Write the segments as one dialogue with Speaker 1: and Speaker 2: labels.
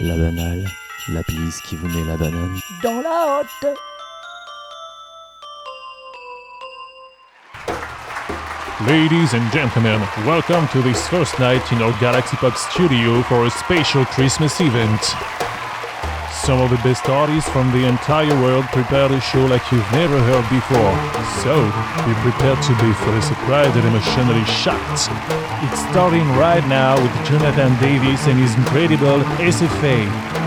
Speaker 1: La banale, la bise qui vous met la banane.
Speaker 2: Dans la hotte.
Speaker 3: Ladies and gentlemen, welcome to this first night in our Galaxy Pop studio for a special Christmas event. Some of the best artists from the entire world prepared a show like you've never heard before. So, be prepared to be fully surprised and emotionally shocked. It's starting right now with Jonathan Davis and his incredible SFA.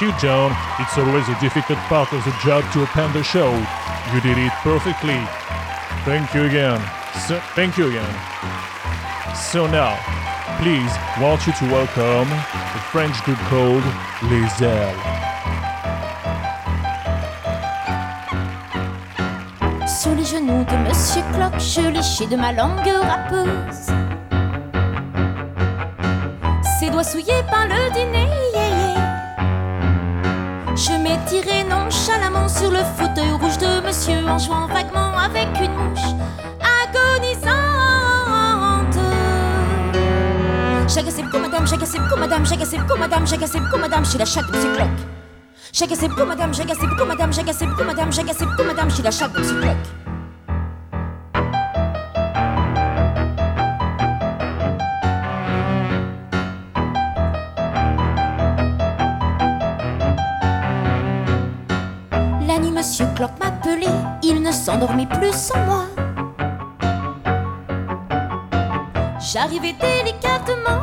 Speaker 4: You,
Speaker 3: John. It's always a difficult part of the job to open the show. You did it perfectly. Thank you again. So, thank you again. So now, please, want you to welcome the French group called Les Ailes.
Speaker 5: Sous les genoux de Monsieur Clock, je léchais de ma langue râpeuse. Ses doigts souillés par le dîner, sur le fauteuil rouge de monsieur en jouant vaguement avec une mouche agonisante. Chaque coup oh, madame, chaque coup oh, madame, chaque coup oh, madame, chaque coup madame, chez la chaque psychloque. Chaque coup madame, chaque coup madame, chaque coup madame, chaque coup madame, chez la chaque psychloque. J'arrivais délicatement,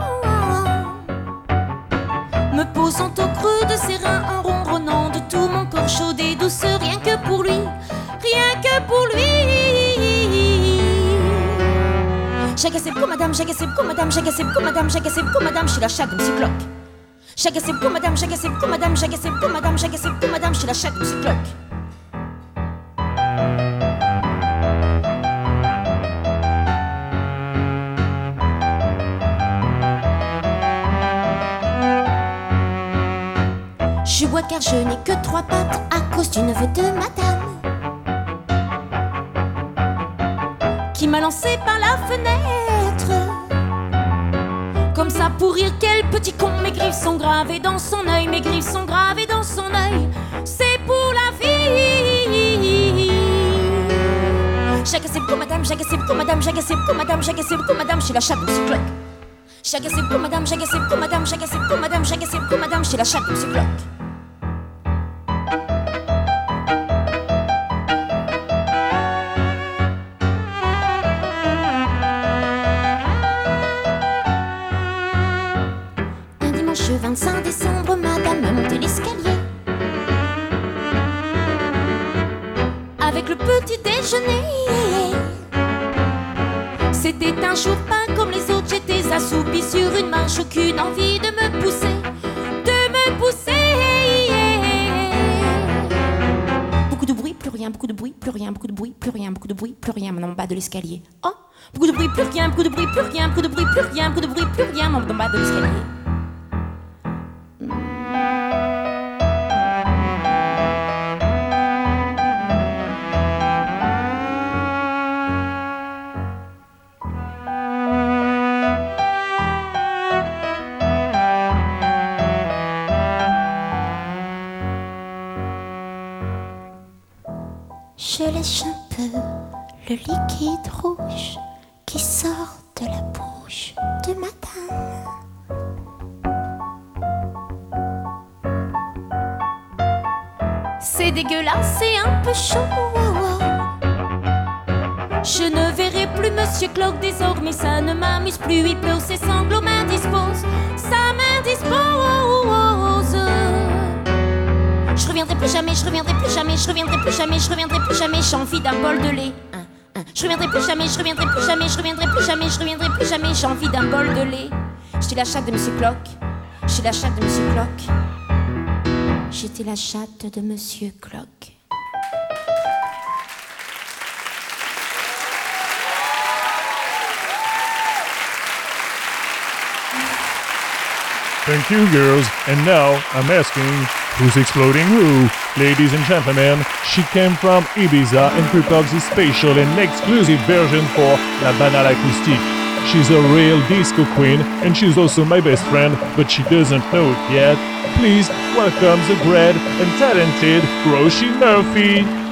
Speaker 5: me posant au creux de ses reins en ronronnant de tout mon corps chaud et douce, rien que pour lui, rien que pour lui. J'agaçais beaucoup madame, j'agaçais beaucoup madame, j'agaçais beaucoup madame, j'agaçais beaucoup madame, je suis la de Monsieur Clock. J'agaçais beaucoup madame, j'agaçais beaucoup madame, j'agaçais beaucoup madame, j'agaçais beaucoup madame, je suis la chatte de Monsieur car je n'ai que trois pattes à cause du neveu de madame qui m'a lancé par la fenêtre. Comme ça pour rire, quel petit con, mes griffes sont gravées dans son œil, mes griffes sont gravées dans son œil. C'est pour la vie. J'agaçais beaucoup madame, j'agaçais beaucoup madame, j'agaçais beaucoup madame, j'agaçais beaucoup madame, suis la chatte Monsieur Clock. J'agaçais beaucoup madame, j'agaçais beaucoup madame, j'agaçais beaucoup madame, j'agaçais beaucoup madame, suis la chatte Monsieur Clock. De l'escalier. Oh, beaucoup de bruit, plus rien, beaucoup de bruit, plus rien, beaucoup de bruit, plus rien, beaucoup de bruit, plus rien, en bas de l'escalier. Monsieur Clock désormais, ça ne m'amuse plus. Il pleut, ses sanglots m'indisposent, ça m'indispose. Je reviendrai plus jamais, je reviendrai plus jamais, je reviendrai plus jamais, je reviendrai plus jamais, j'ai envie d'un bol de lait. Hein, hein. Je reviendrai plus jamais, je reviendrai plus jamais, je reviendrai plus jamais, je reviendrai plus jamais, j'ai envie d'un bol de lait. Je suis la chatte de Monsieur Clock, je suis la chatte de Monsieur Clock. J'étais la chatte de Monsieur Clock.
Speaker 6: Thank you, girls. And now I'm asking, who's exploding who? Ladies and gentlemen, she came from Ibiza and prepared this special and exclusive version for La Banale Acoustique. She's a real disco queen and she's also my best friend, but she doesn't know it yet. Please welcome the great and talented Róisín Murphy.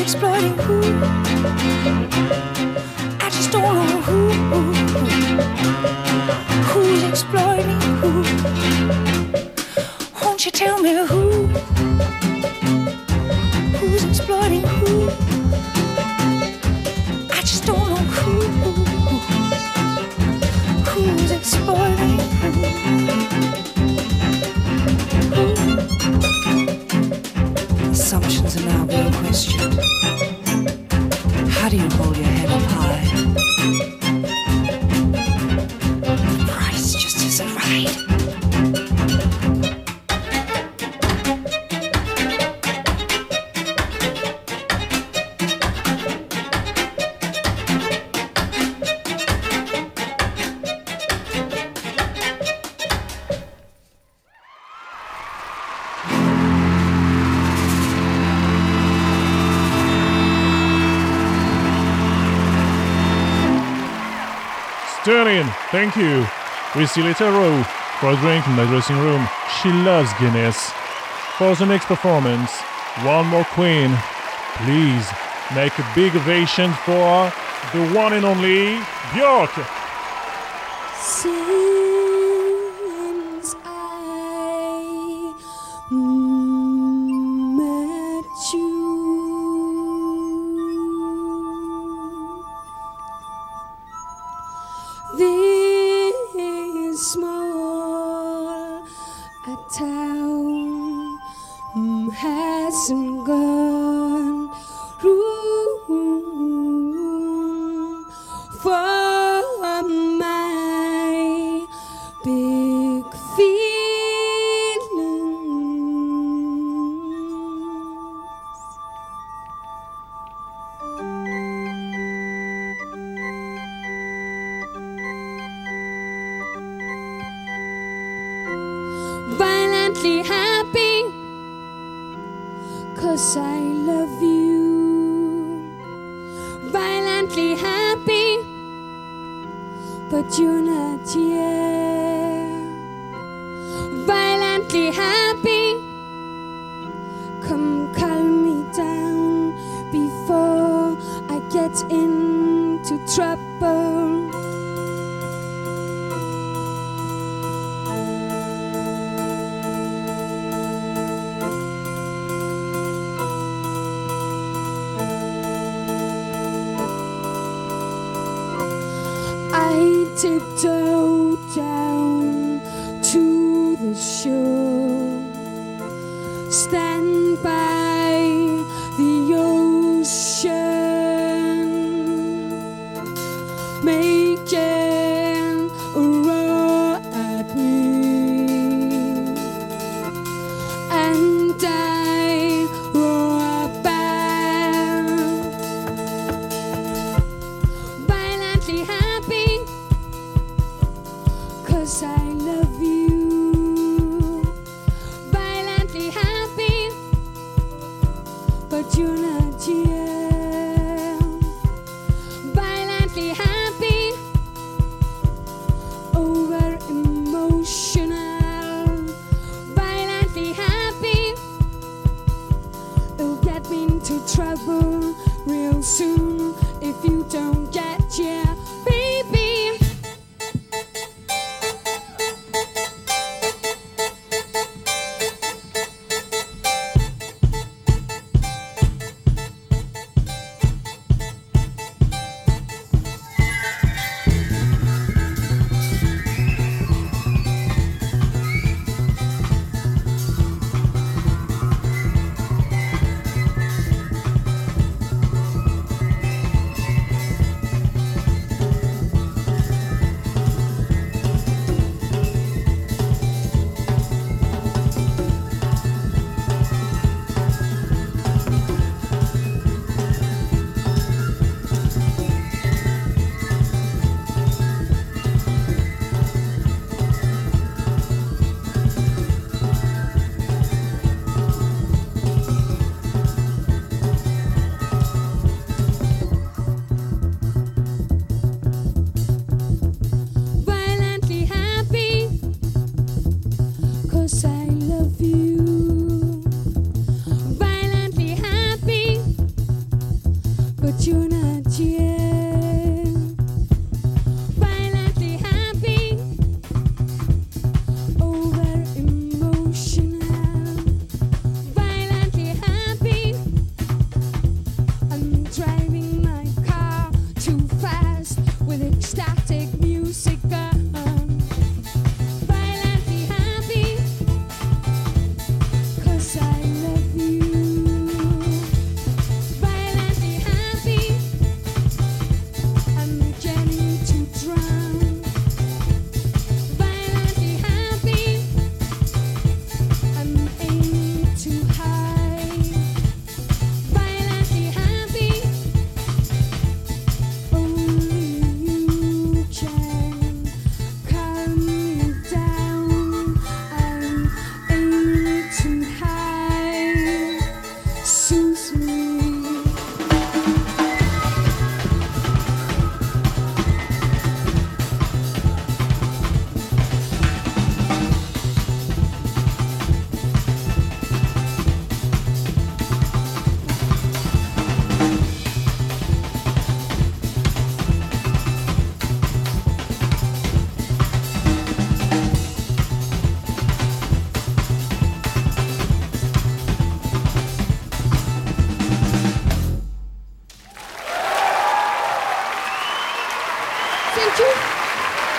Speaker 7: exploiting who?
Speaker 8: Turn. Thank you. We see later Row for a drink in the dressing room. She loves Guinness. For the next performance, one more queen. Please make a big ovation for the one and only Björk.
Speaker 9: I tiptoe down to the shore. Stand by.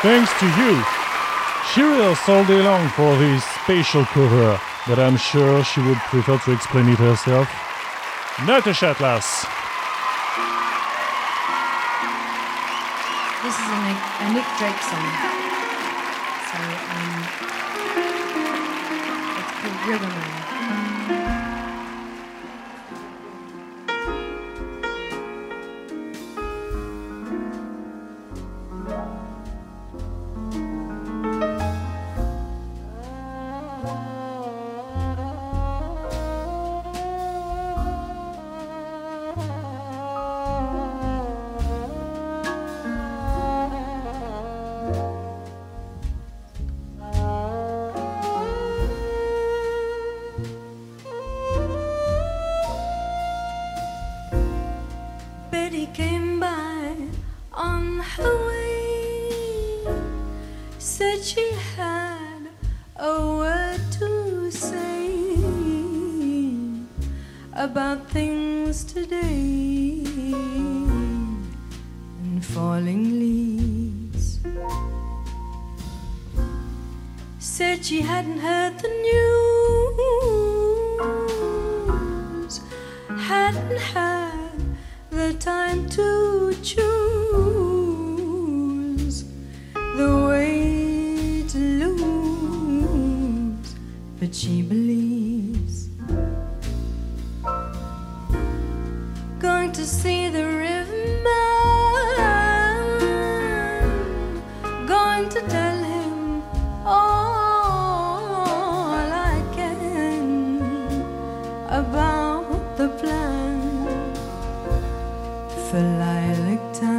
Speaker 4: Thanks to you, she Shirel's all day long for this special cover, but I'm sure she would prefer to explain it herself. Not a.
Speaker 10: This is a Nick, a Nick Drake song.
Speaker 11: for lilac time.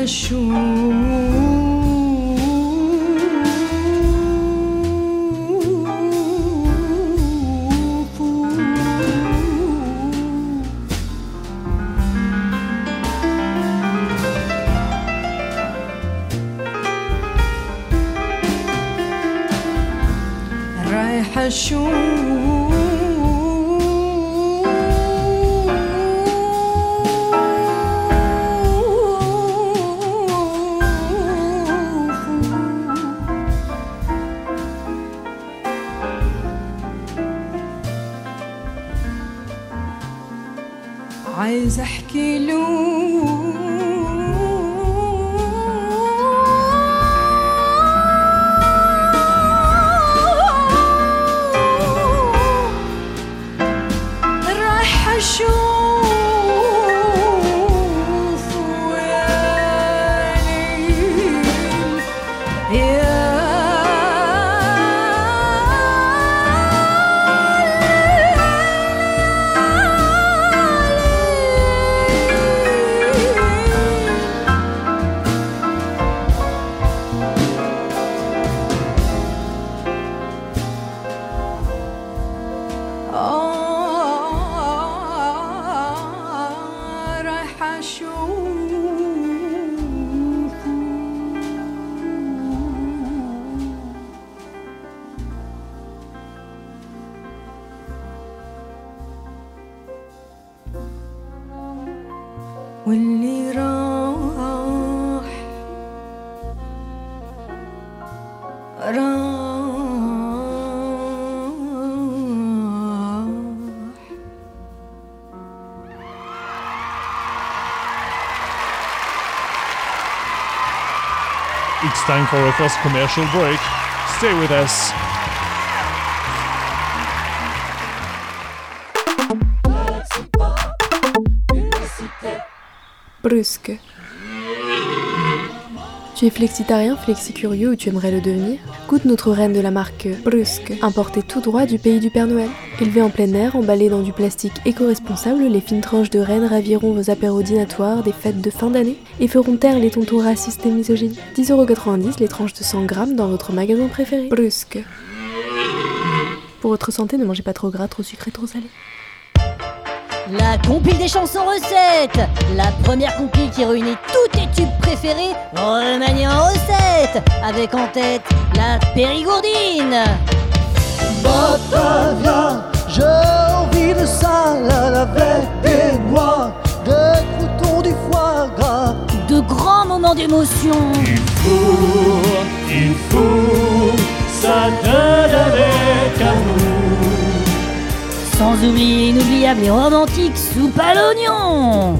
Speaker 11: رايحة
Speaker 4: Time for our first commercial break. Stay with us.
Speaker 12: Brusque. Tu es flexitarien, flexicurieux ou tu aimerais le devenir? Goûte notre reine de la marque Brusque, importée tout droit du pays du Père Noël. Élevée en plein air, emballée dans du plastique éco-responsable, les fines tranches de reine raviront vos apéros dînatoires des fêtes de fin d'année et feront taire les tontons racistes et misogynes. 10,90€ les tranches de 100 grammes dans votre magasin préféré. Brusque. Pour votre santé, ne mangez pas trop gras, trop sucré, trop salé.
Speaker 13: La compile des chansons recettes La première compile qui réunit tous tes tubes préférés remaniés en recettes Avec en tête la périgourdine
Speaker 14: Batavia, j'ai envie de salade avec des noix, des croutons, du foie gras.
Speaker 13: De grands moments d'émotion
Speaker 4: Il faut, il faut, ça donne avec amour.
Speaker 13: Sans oublier inoubliable et romantique soupe à l'oignon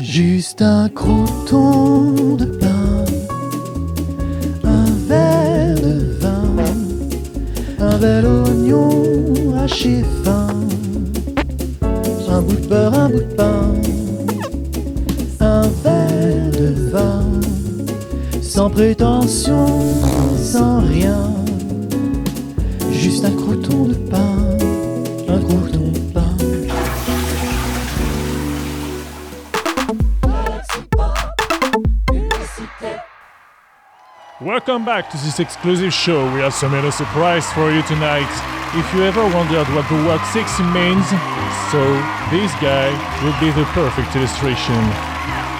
Speaker 14: Juste un croton de pain, un bel oignon haché fin, un bout de beurre, un bout de pain, un verre de vin, sans prétention, sans rien,
Speaker 4: Welcome back to this exclusive show. We have some little surprise for you tonight. If you ever wondered what the word sexy means, so this guy will be the perfect illustration.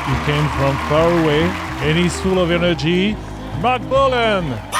Speaker 4: He came from far away and he's full of energy. Marc Bolan!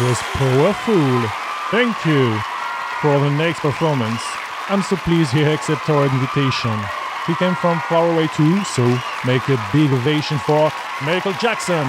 Speaker 4: was powerful. Thank you for the next performance. I'm so pleased he accepted our invitation. He came from far away too, so make a big ovation for Michael Jackson.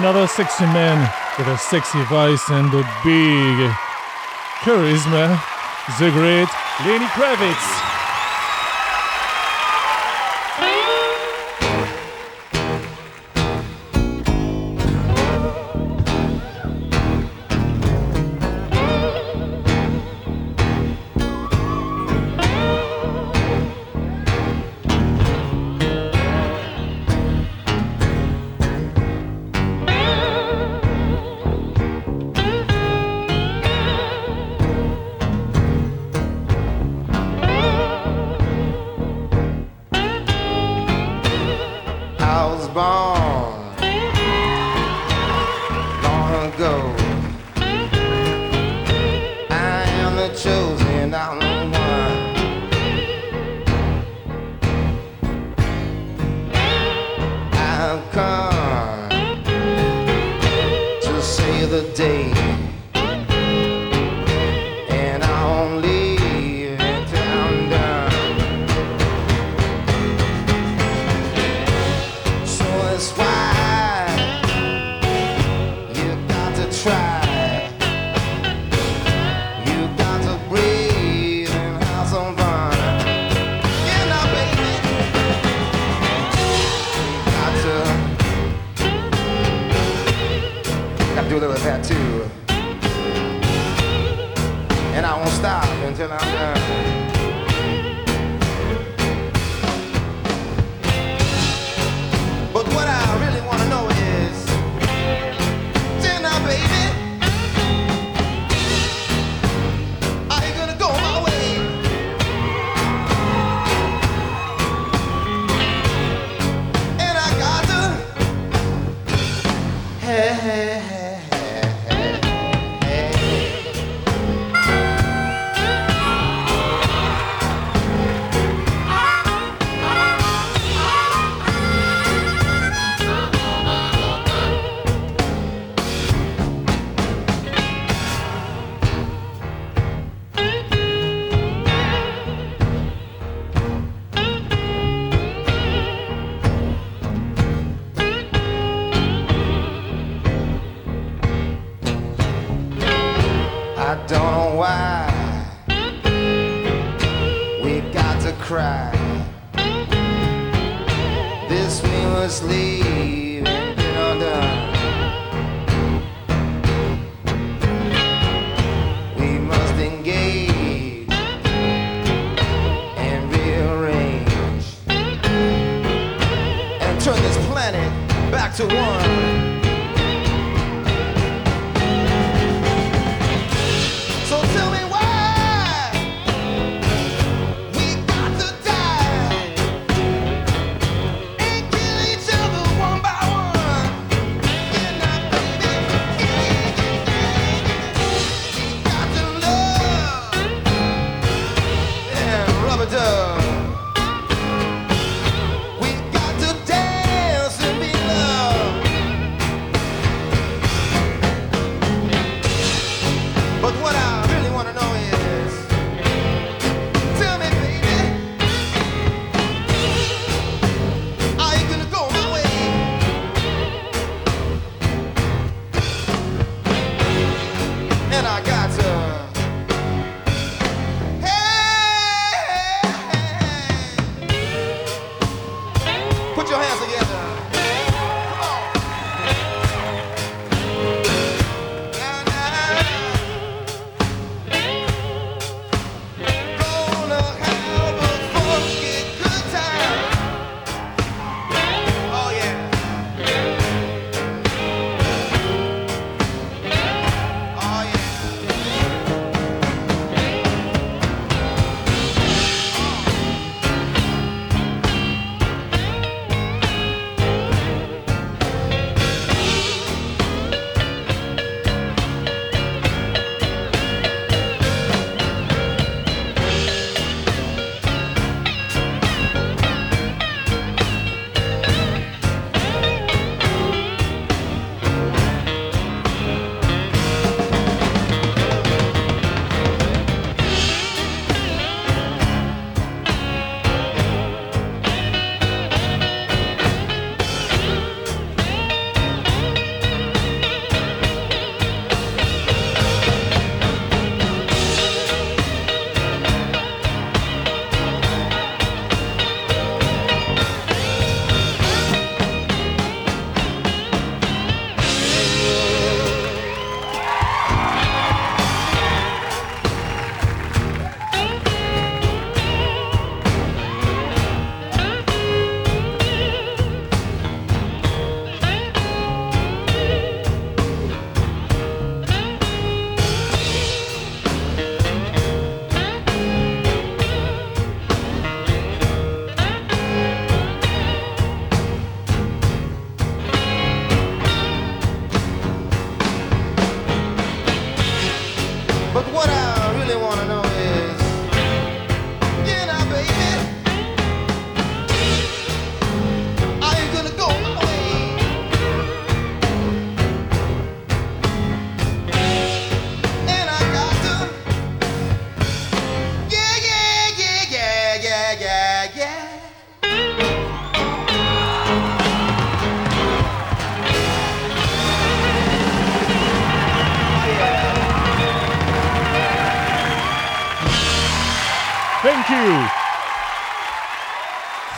Speaker 15: another 60 man with a sexy voice and a big charisma, the great Lenny Kravitz.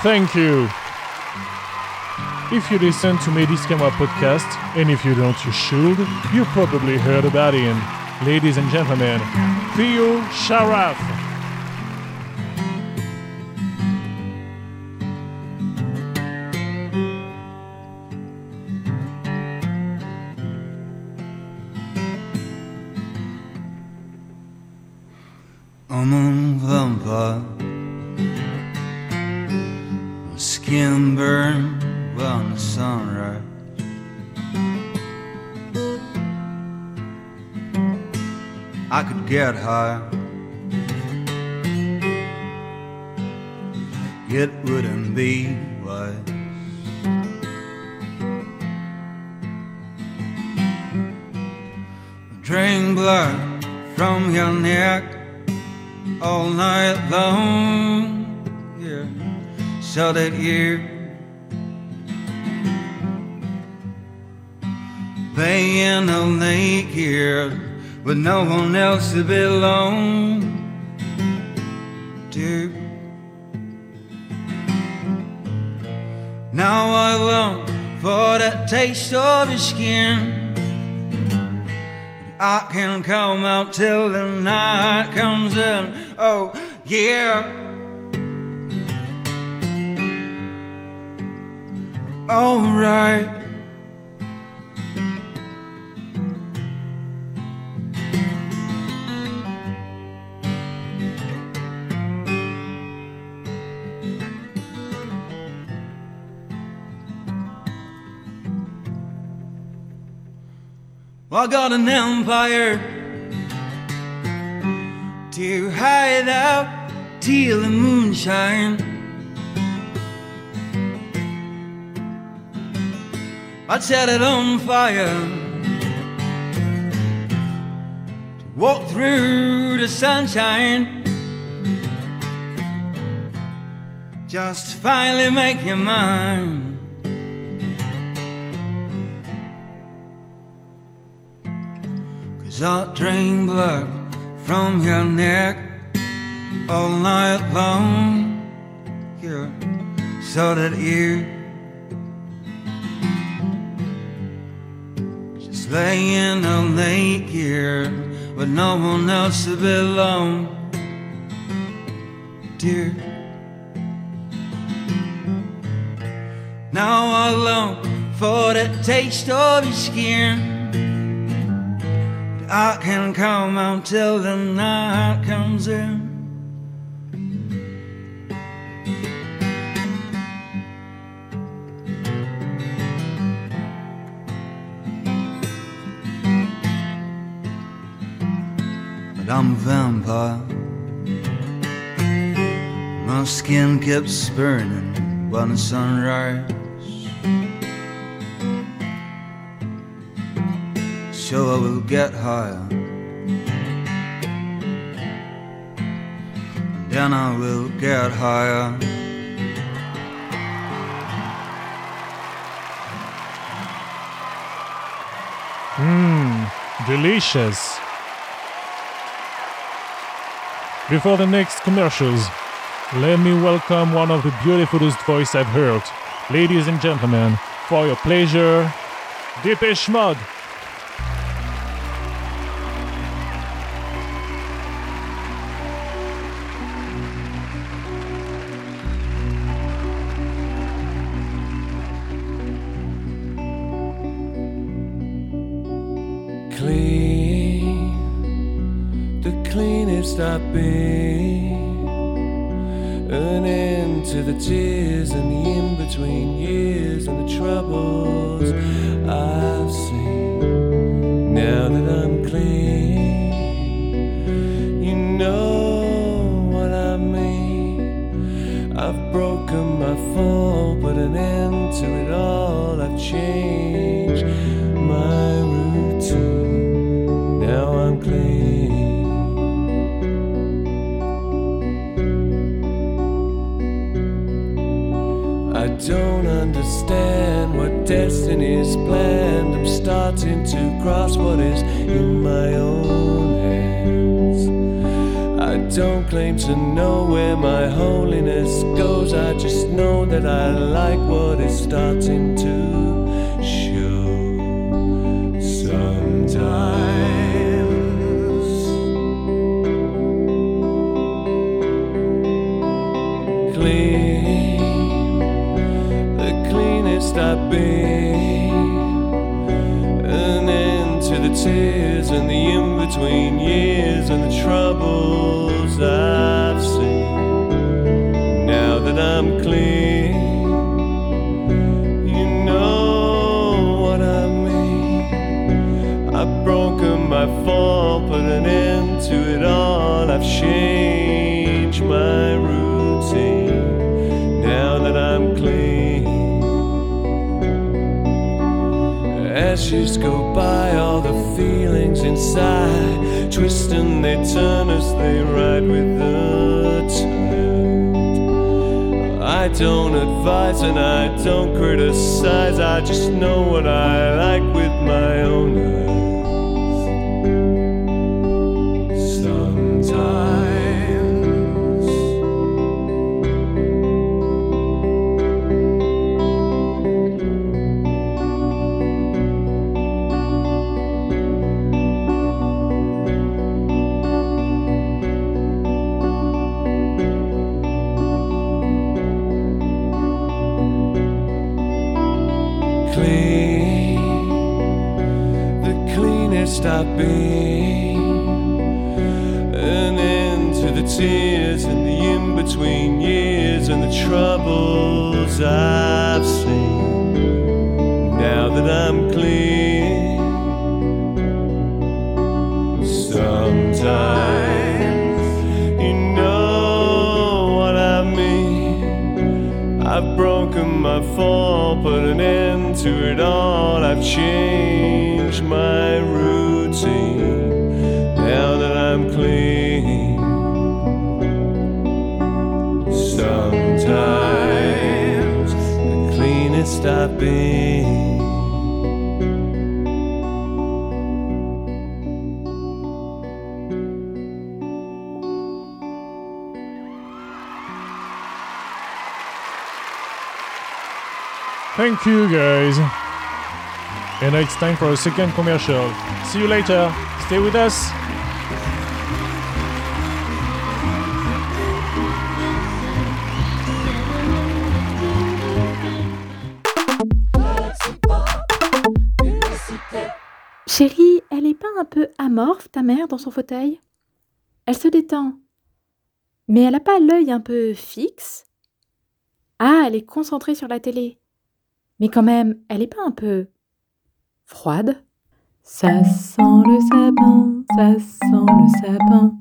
Speaker 4: Thank you. If you listen to Medis Camera podcast, and if you don't, you should, you probably heard about him. Ladies and gentlemen, Theo Sharaf.
Speaker 16: Get high. It wouldn't be wise. Drain blood from your neck all night long, yeah, so that you laying all naked with no one else to belong to. Now I long for that taste of your skin. I can come out till the night comes in. Oh, yeah. Alright. I got an empire to hide out till the moonshine. I'd set it on fire to walk through the sunshine. Just finally make your mind. I drain blood from your neck all night long. Yeah, so that you just laying all naked with no one else to belong. Dear, now I long for the taste of your skin. I can come out till the night comes in. But I'm a vampire. My skin keeps burning when the sun sunrise. So I will get higher. Then I will get higher.
Speaker 4: Mmm, delicious. Before the next commercials, let me welcome one of the beautifulest voice I've heard. Ladies and gentlemen, for your pleasure, Depeche Mode.
Speaker 17: I've been. An end to the tears and the in between years and the troubles I've seen. Now that I'm clean, you know what I mean. I've broken my fall, put an end to it all. I've changed don't understand what destiny's planned. I'm starting to grasp what is in my own hands. I don't claim to know where my holiness goes. I just know that I like what is starting to cleanest I've. An end to the tears and the in between years and the troubles I've seen. Now that I'm clean, you know what I mean. I've broken my fall, put an end to it all. I've changed my routine. As years go by, all the feelings inside twist and they turn as they ride with the tide. I don't advise and I don't criticize, I just know what I like with my own I've been. An end to the tears and the in between years and the troubles I've seen. Now that I'm clean, sometimes you know what I mean. I've broken my fall, put an end to it all. I've changed my routine. I've been.
Speaker 4: Thank you, guys. And now it's time for a second commercial. See you later. Stay with us.
Speaker 18: Ta mère, dans son fauteuil? Elle se détend. Mais elle a pas l'œil un peu fixe? Ah, elle est concentrée sur la télé. Mais quand même, elle est pas un peu froide? Ça sent le sapin, ça sent le sapin.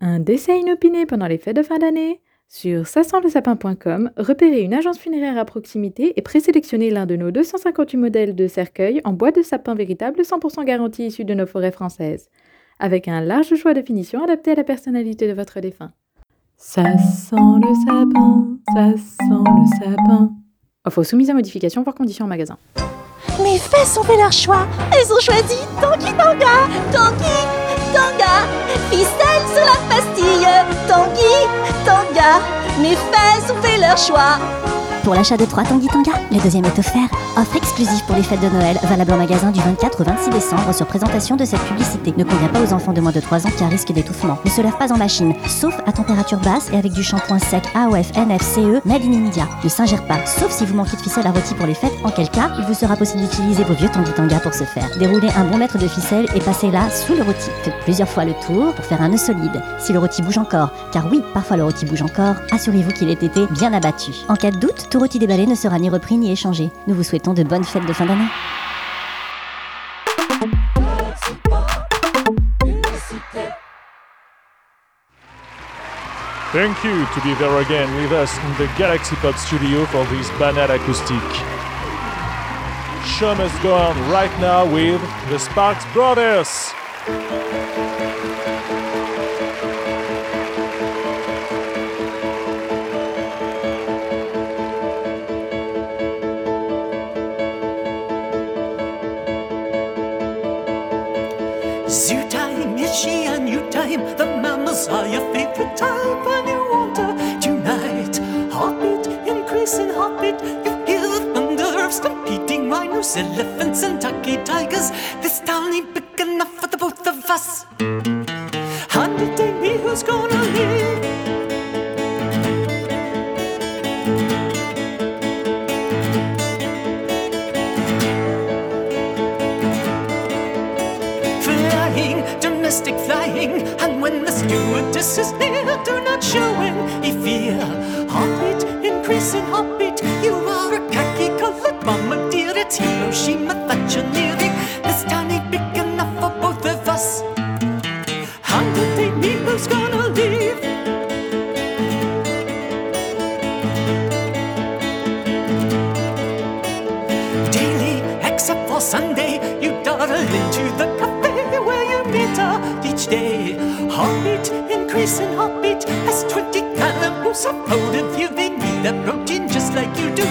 Speaker 18: Un dessin inopiné pendant les fêtes de fin d'année sur ça-sent-le-sapin.com, repérez une agence funéraire à proximité et présélectionnez l'un de nos 258 modèles de cercueils en bois de sapin véritable 100% garanti issu de nos forêts françaises, avec un large choix de finitions adapté à la personnalité de votre défunt. Ça sent le sapin, ça sent le sapin. Offre soumise à modification voire conditions en magasin.
Speaker 5: Mes fesses ont fait leur choix. Elles ont choisi Tanguy Tanga. Tanguy Tanga. Ficelle sur la pastille. Tanguy Tanga. Mes fesses ont fait leur choix.
Speaker 19: Pour l'achat de 3 Tanguy Tanga, le deuxième est offert. Offre exclusive pour les fêtes de Noël, valable en magasin du 24 au 26 décembre sur présentation de cette publicité. Ne convient pas aux enfants de moins de 3 ans qui a risque d'étouffement. Ne se lave pas en machine, sauf à température basse et avec du shampoing sec AOF NFCE Made in India. Ne s'ingère pas, sauf si vous manquez de ficelle à rôti pour les fêtes, en quel cas il vous sera possible d'utiliser vos vieux Tanguy Tanga pour ce faire. Déroulez un bon mètre de ficelle et passez-la sous le rôti. Plusieurs fois le tour pour faire un nœud solide. Si le rôti bouge encore, car oui, parfois le rôti bouge encore, assurez-vous qu'il ait été bien abattu. En cas de doute, rôti déballé ne sera ni repris ni échangé. Nous vous souhaitons de bonnes fêtes de fin d'année.
Speaker 4: Thank you to be there again with us in the Galaxy Pop studio for this banal acoustic. Show must go on right now with the Sparks Brothers.
Speaker 20: She a new time? The
Speaker 21: mammals are your favorite type and you want her tonight. Heartbeat, increasing heartbeat. You the thunder of stampeding rhinos, elephants, and turkey tigers. This town ain't big enough for the both of us. Honey, flying. And when the stewardess is near, do not show any fear. Heartbeat, increasing heartbeat. You Heartbeat, increasing heartbeat, as 20 calaboose of you. They need their protein just like you do.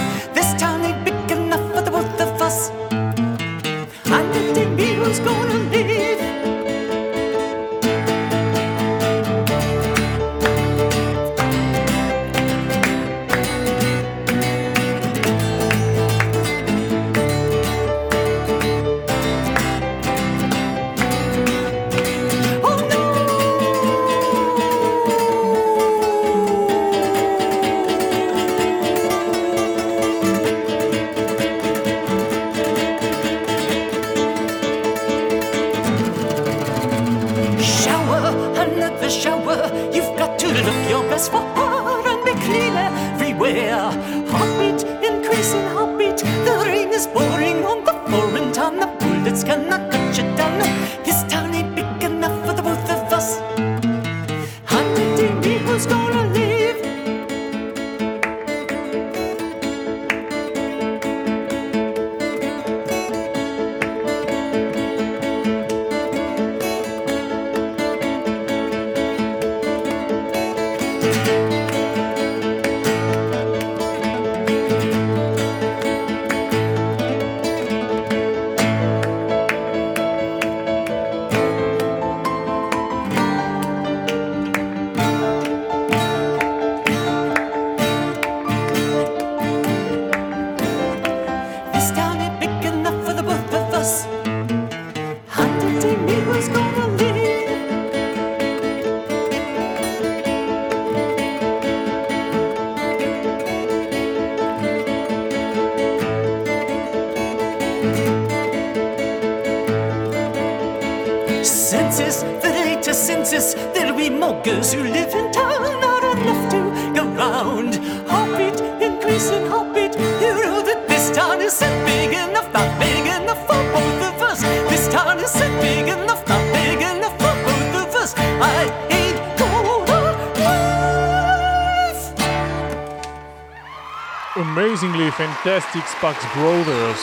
Speaker 4: Sparks Brothers.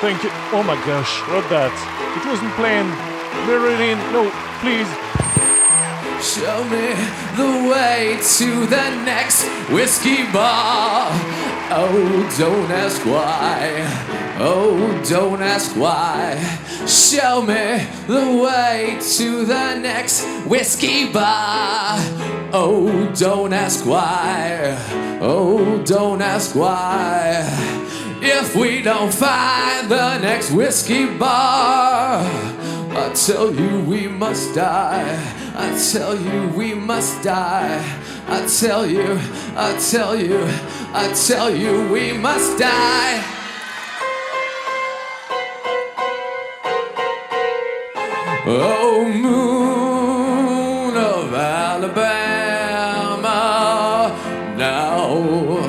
Speaker 4: Thank you. Oh my gosh, what that? It wasn't planned. Marilyn, no, please.
Speaker 20: Show me the way to the next whiskey bar. Oh, don't ask why. Oh, don't ask why. Show me the way to the next whiskey bar. Oh, don't ask why. Oh, don't ask why. If we don't find the next whiskey bar, I tell you we must die. I tell you we must die. I tell you, I tell you, I tell you we must die. Oh, moon of Alabama, now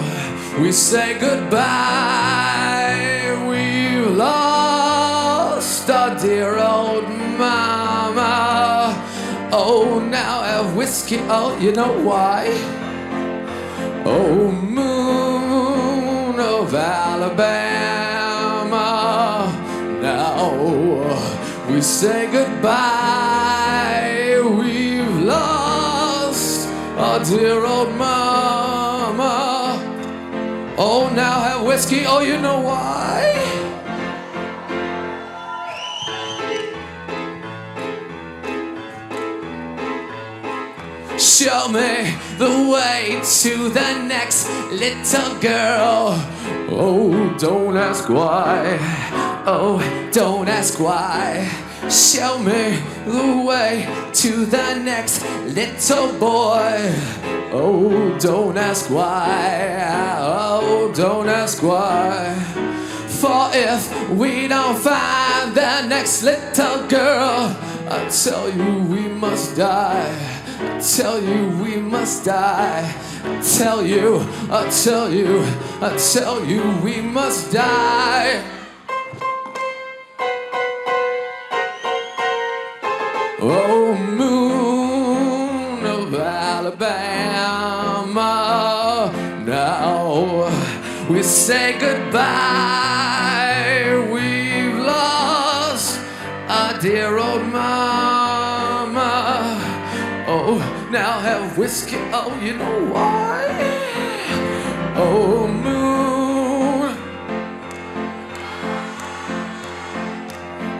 Speaker 20: we say goodbye. Whiskey. Oh, you know why? Oh, moon of Alabama. Now we say goodbye. We've lost our dear old mama. Oh, now have whiskey. Oh, you know why? Show me the way to the next little girl. Oh, don't ask why. Oh, don't ask why. Show me the way to the next little boy. Oh, don't ask why. Oh, don't ask why. For if we don't find the next little girl, I tell you we must die. Tell you we must die. I tell you, I tell you, I tell you we must die. Oh, moon of Alabama. Now we say goodbye. Now have whiskey. Oh, you know why? Oh, moon.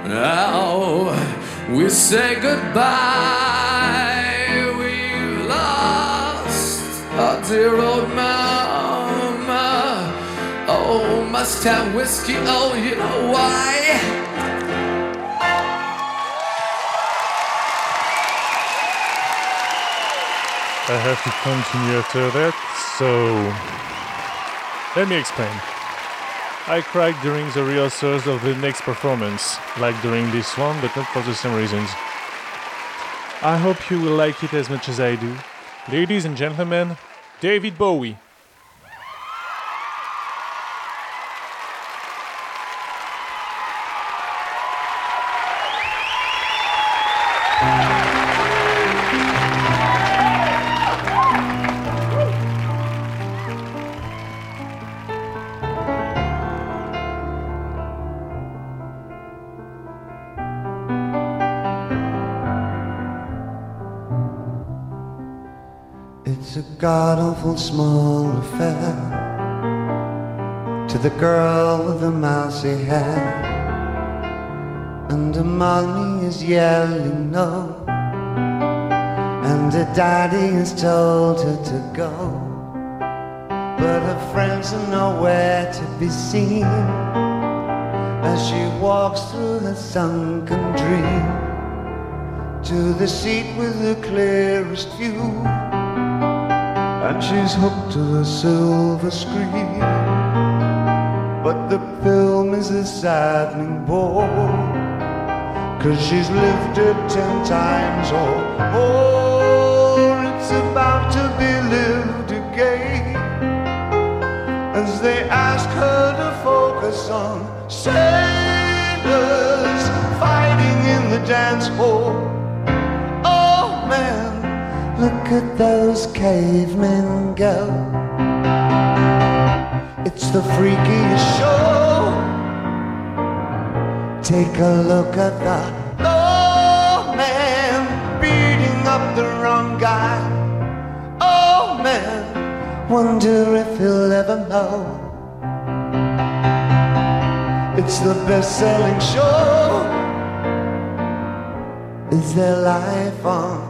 Speaker 20: Now we say goodbye. We've lost our dear old mama. Oh, must have whiskey. Oh, you know why?
Speaker 4: I have to continue after that, so let me explain. I cried during the rehearsals of the next performance, like during this one, but not for the same reasons. I hope you will like it as much as I do. Ladies and gentlemen, David Bowie.
Speaker 22: Small affair to the girl with the mousy hair. And her mommy is yelling no, and her daddy has told her to go. But her friends are nowhere to be seen as she walks through her sunken dream to the seat with the clearest view she's hooked to the silver screen. But the film is a saddening bore, cause she's lived it ten times or more. It's about to be lived again as they ask her to focus on sailors fighting in the dance hall. At those cavemen go. It's the freakiest show. Take a look at the oh man beating up the wrong guy. Oh man, wonder if he'll ever know. It's the best-selling show. Is there life on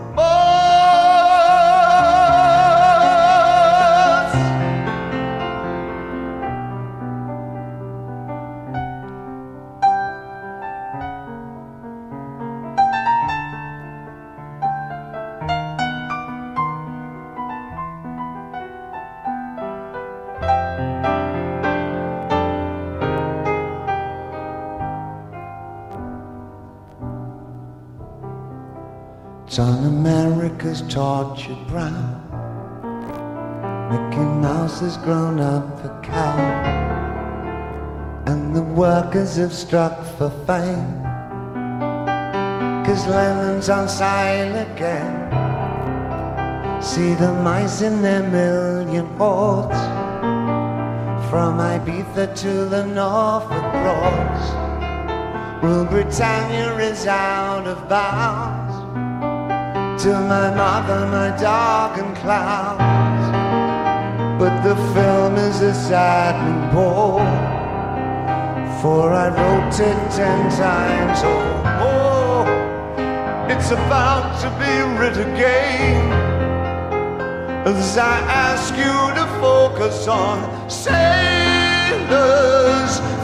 Speaker 22: tortured brown. Mickey Mouse has grown up a cow. And the workers have struck for fame. Cause Lennon's on sale again. See the mice in their million hordes. From Ibiza to the Norfolk Broads. Rule Britannia is out of bounds to my mother, my dog and clouds, But the film is a saddening bore, for I wrote it ten times or more. It's about to be writ again. As I ask you to focus on sailors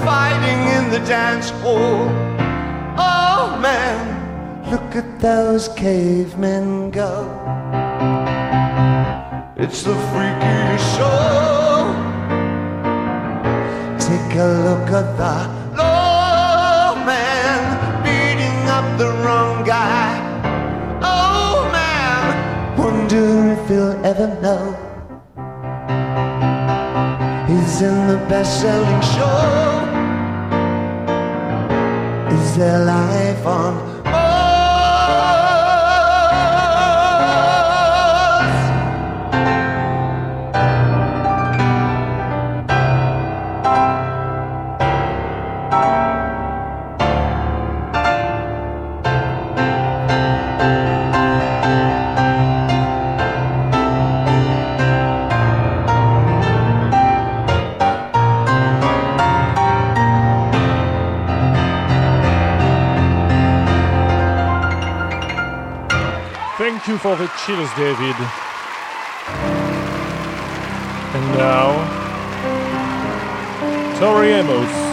Speaker 22: fighting in the dance hall. Oh man Look at those cavemen go. It's the freaky show. Take a look at the lawman beating up the wrong guy. Oh man, wonder if he'll ever know. He's in the best-selling show. Is there life on?
Speaker 4: For the chills, David. And now, Tori Amos.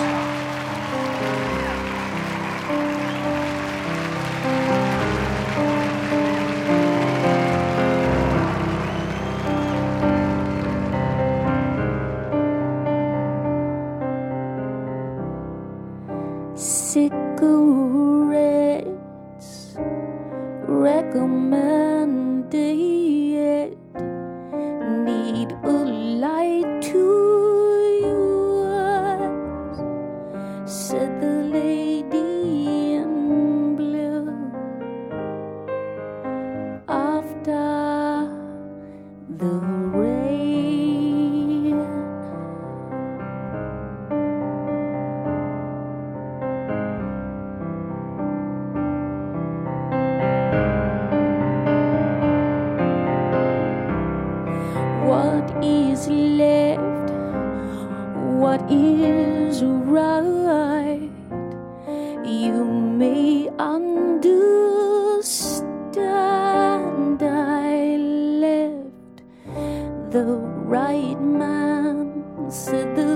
Speaker 23: the right man, said the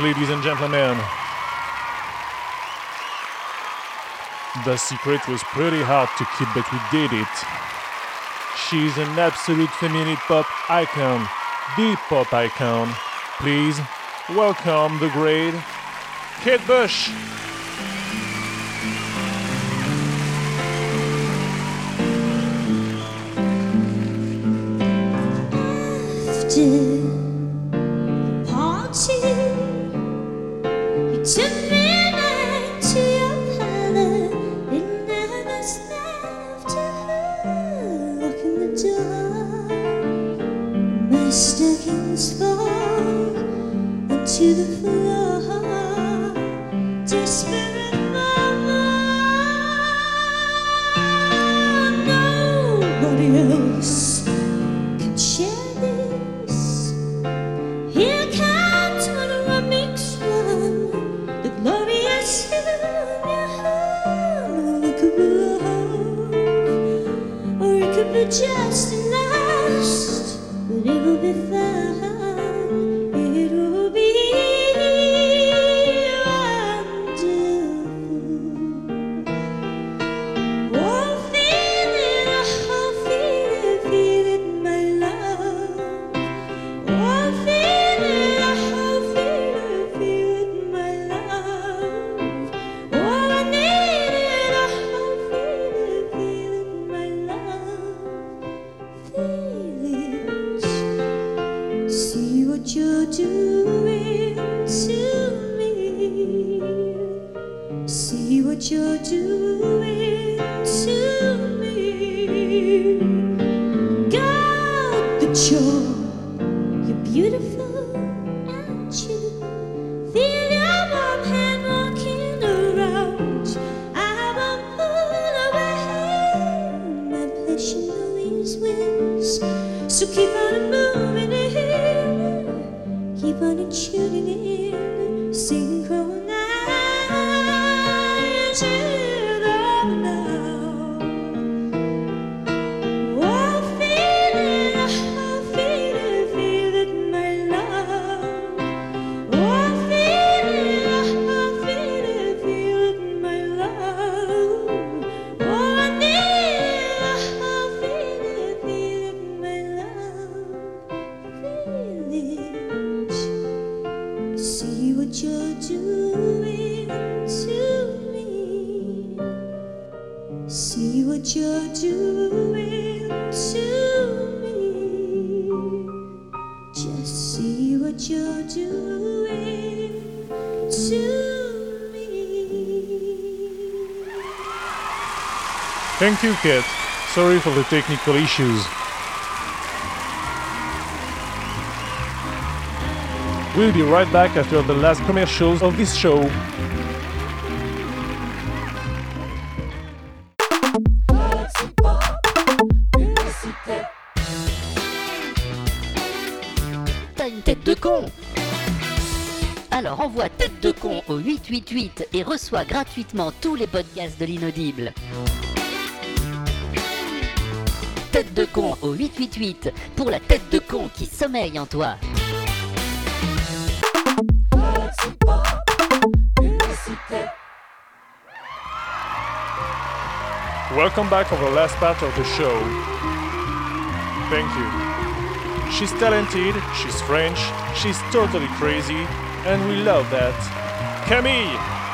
Speaker 4: ladies and gentlemen. The secret was pretty hard to keep, but we did it. She's an absolute feminine pop icon, the pop icon. Please welcome the great Kate Bush.
Speaker 24: Just a lust, but it will be fine.
Speaker 4: For the technical issues. We'll be right back after the last commercials of this show.
Speaker 25: T'as une tête de con Alors envoie tête de con au 888 et reçois gratuitement tous les podcasts de l'inaudible. Tête de con au 888 pour la tête de con qui sommeille en toi.
Speaker 4: Welcome back for the last part of the show. Thank you. She's talented, she's French, she's totally crazy, and we love that. Camille!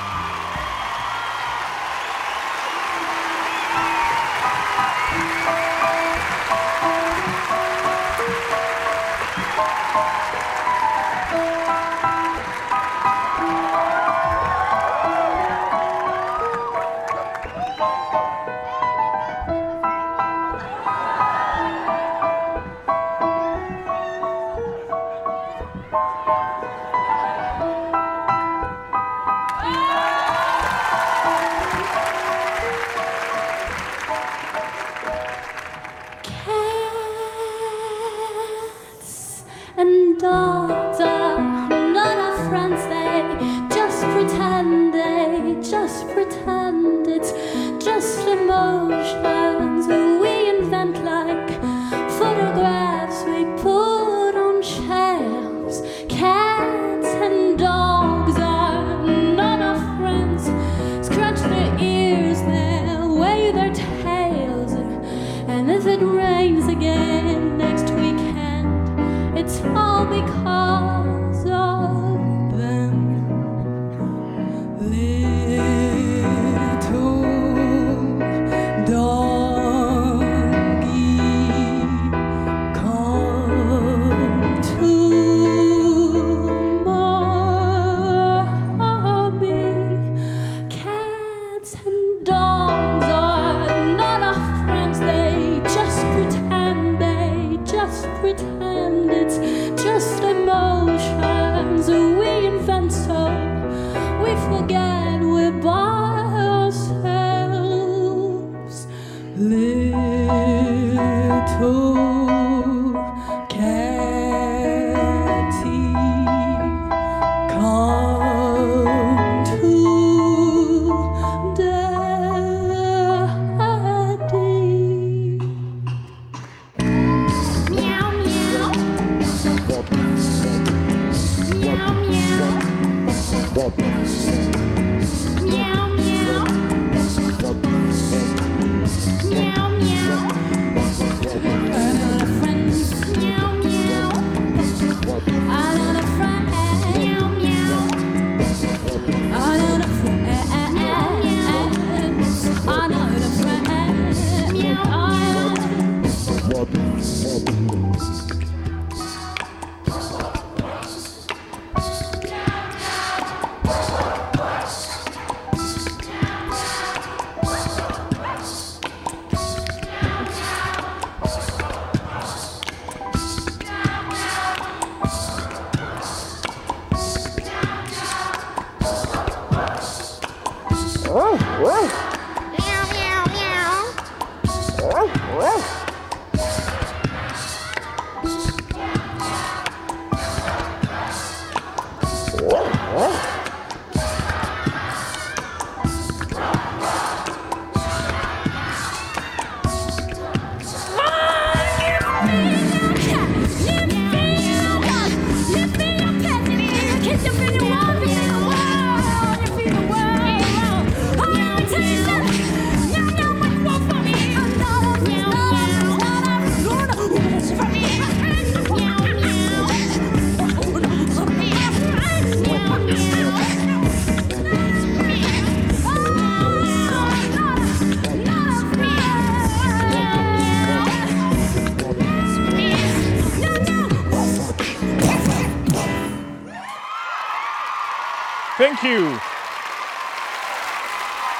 Speaker 4: you.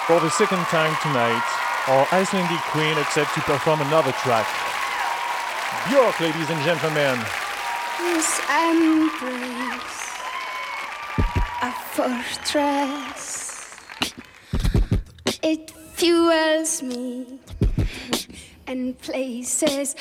Speaker 4: For the second time tonight, our Icelandic queen accepts to perform another track. Björk, ladies and gentlemen.
Speaker 8: This embrace, a fortress. It fuels me and places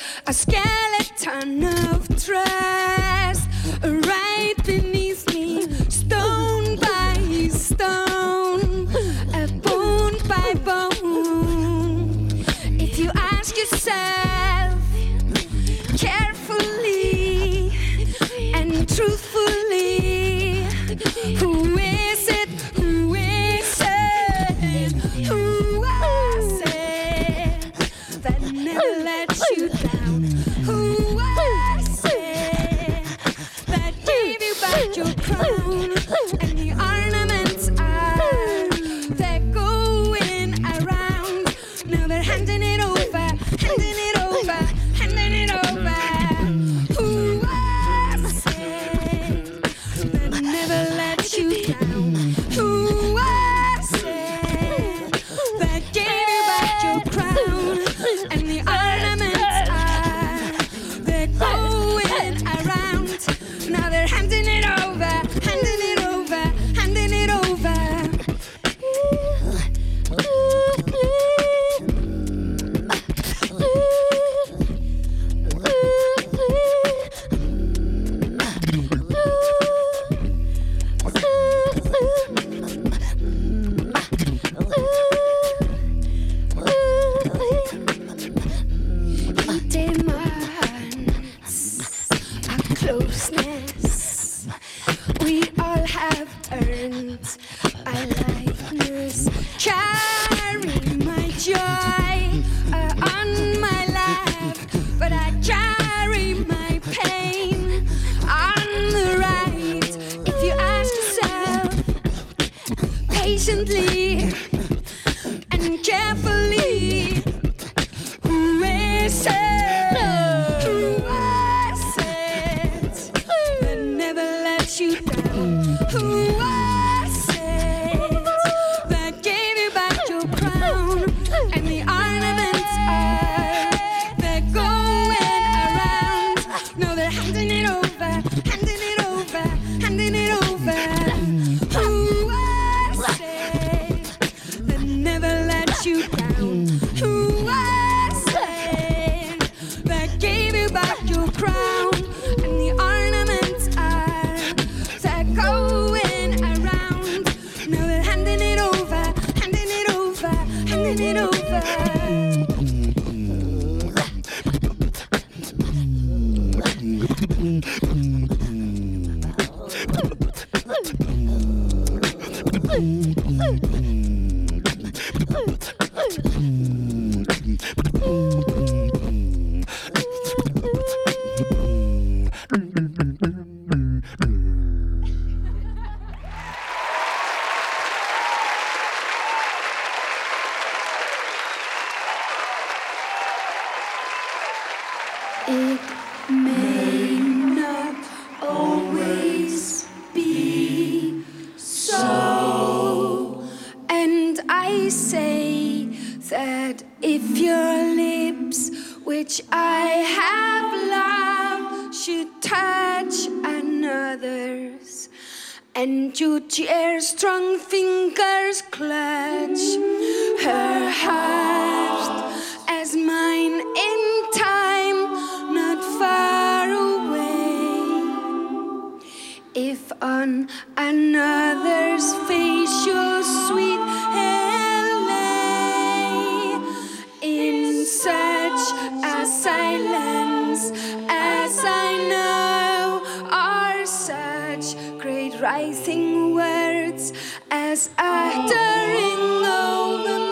Speaker 8: rising words as I turn all the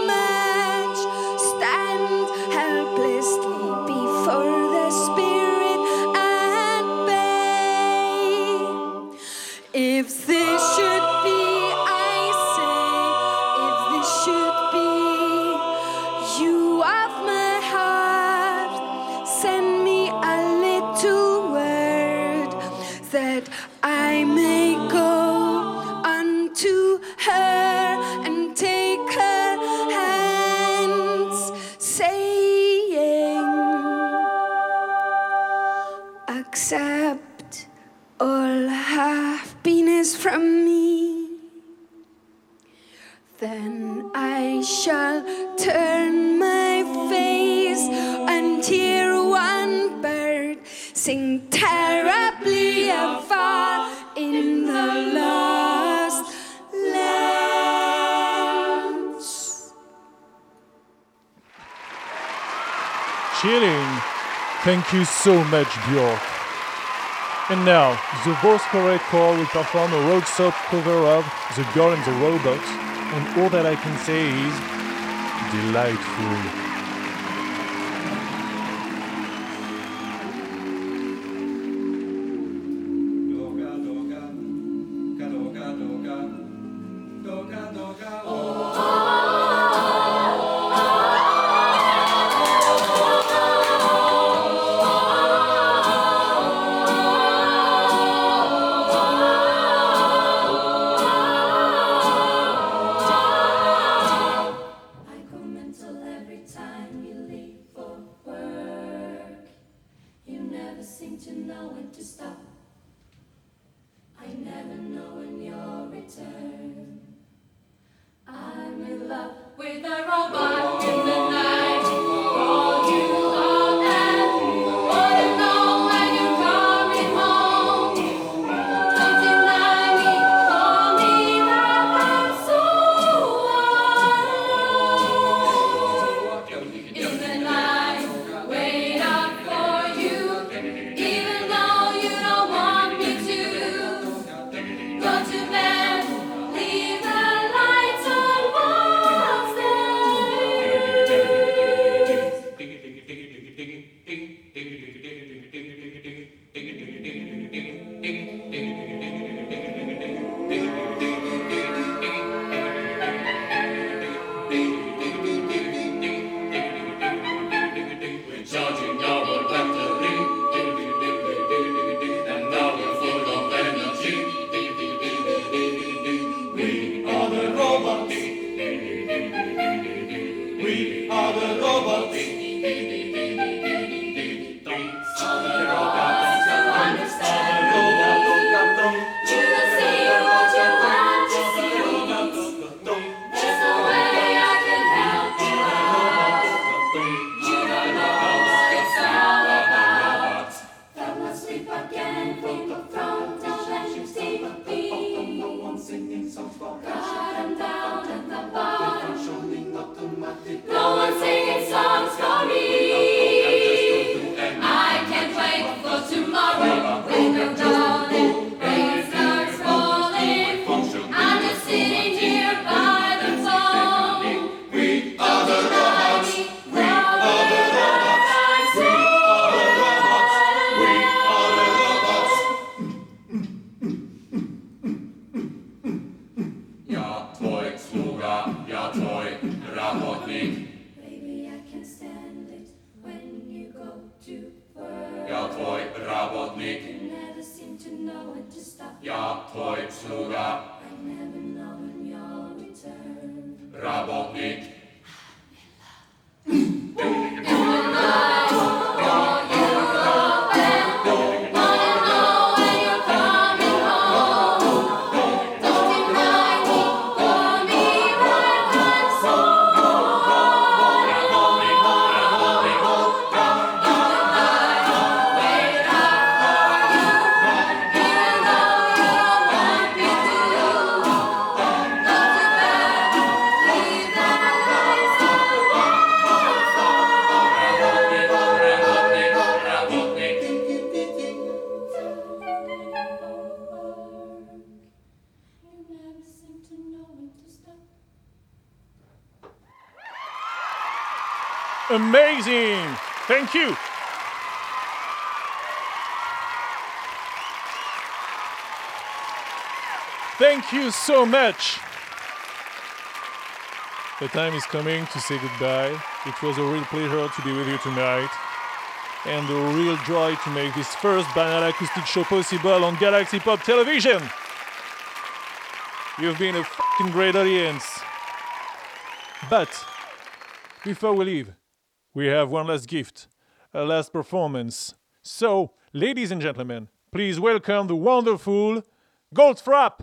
Speaker 23: Thank you so much, Björk. And now, the Voice Correct will perform a Röyksopp cover of The Girl and the Robot, and all that I can say is delightful.
Speaker 4: Thank you so much. The time is coming to say goodbye. It was a real pleasure to be with you tonight. And a real joy to make this first Banal Acoustic Show possible on Galaxy Pop Television. You've been a fucking great audience. But before we leave, we have one last gift, a last performance. So, ladies and gentlemen, please welcome the wonderful Goldfrapp.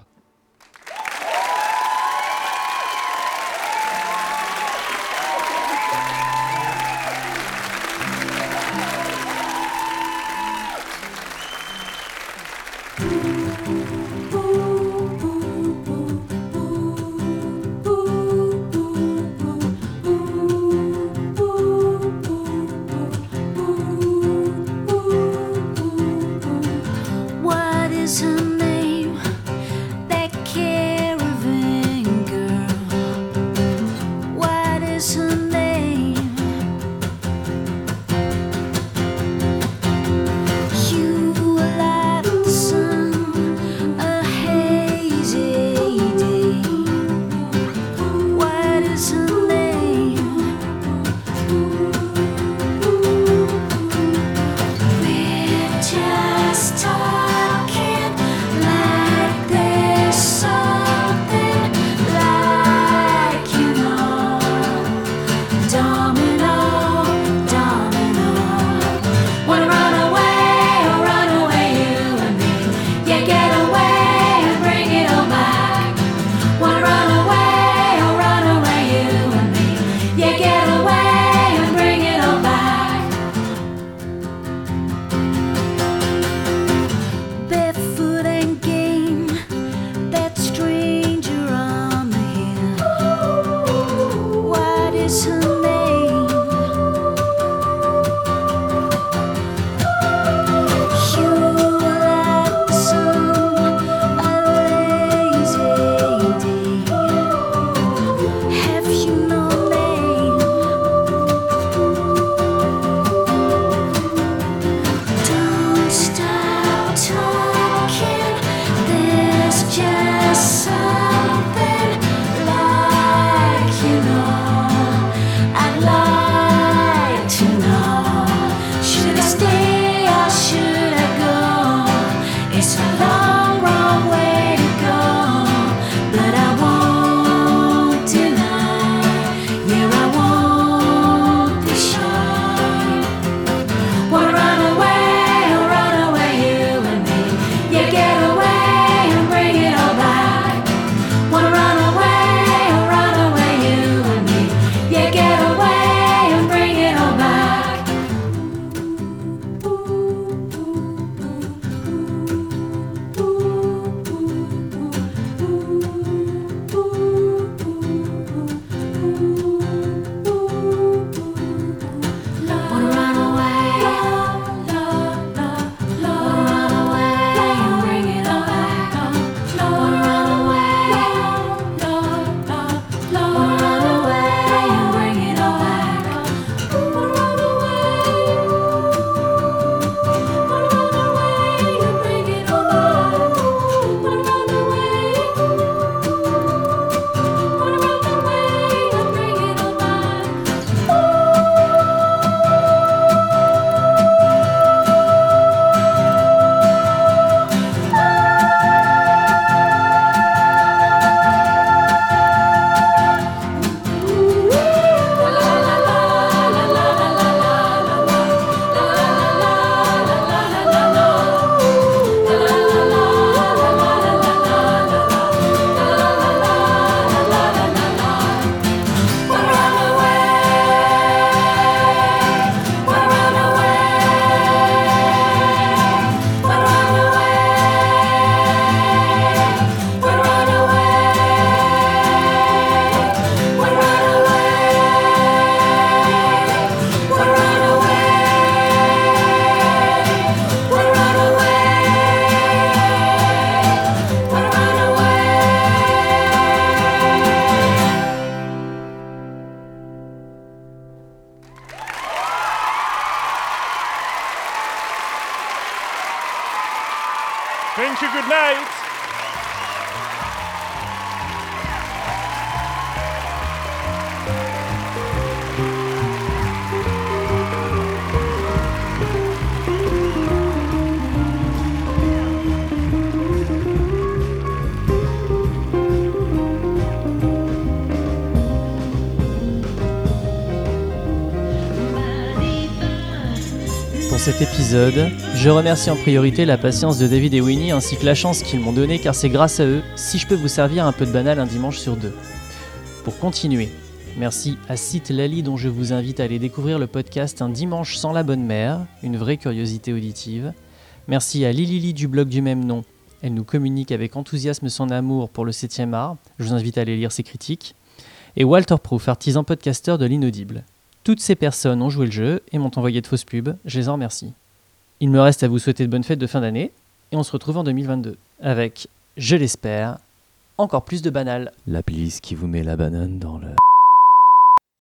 Speaker 26: Je remercie en priorité la patience de David et Winnie ainsi que la chance qu'ils m'ont donnée car c'est grâce à eux si je peux vous servir un peu de banal un dimanche sur deux. Pour continuer, merci à Cite Lali dont je vous invite à aller découvrir le podcast Un dimanche sans la bonne mère, une vraie curiosité auditive. Merci à Lilili du blog du même nom. Elle nous communique avec enthousiasme son amour pour le 7e art. Je vous invite à aller lire ses critiques. Et Walter Proof, artisan podcasteur de l'inaudible. Toutes ces personnes ont joué le jeu et m'ont envoyé de fausses pubs, je les en remercie. Il me reste à vous souhaiter de bonnes fêtes de fin d'année et on se retrouve en 2022 avec, je l'espère, encore plus de banal. La qui vous met la banane dans le...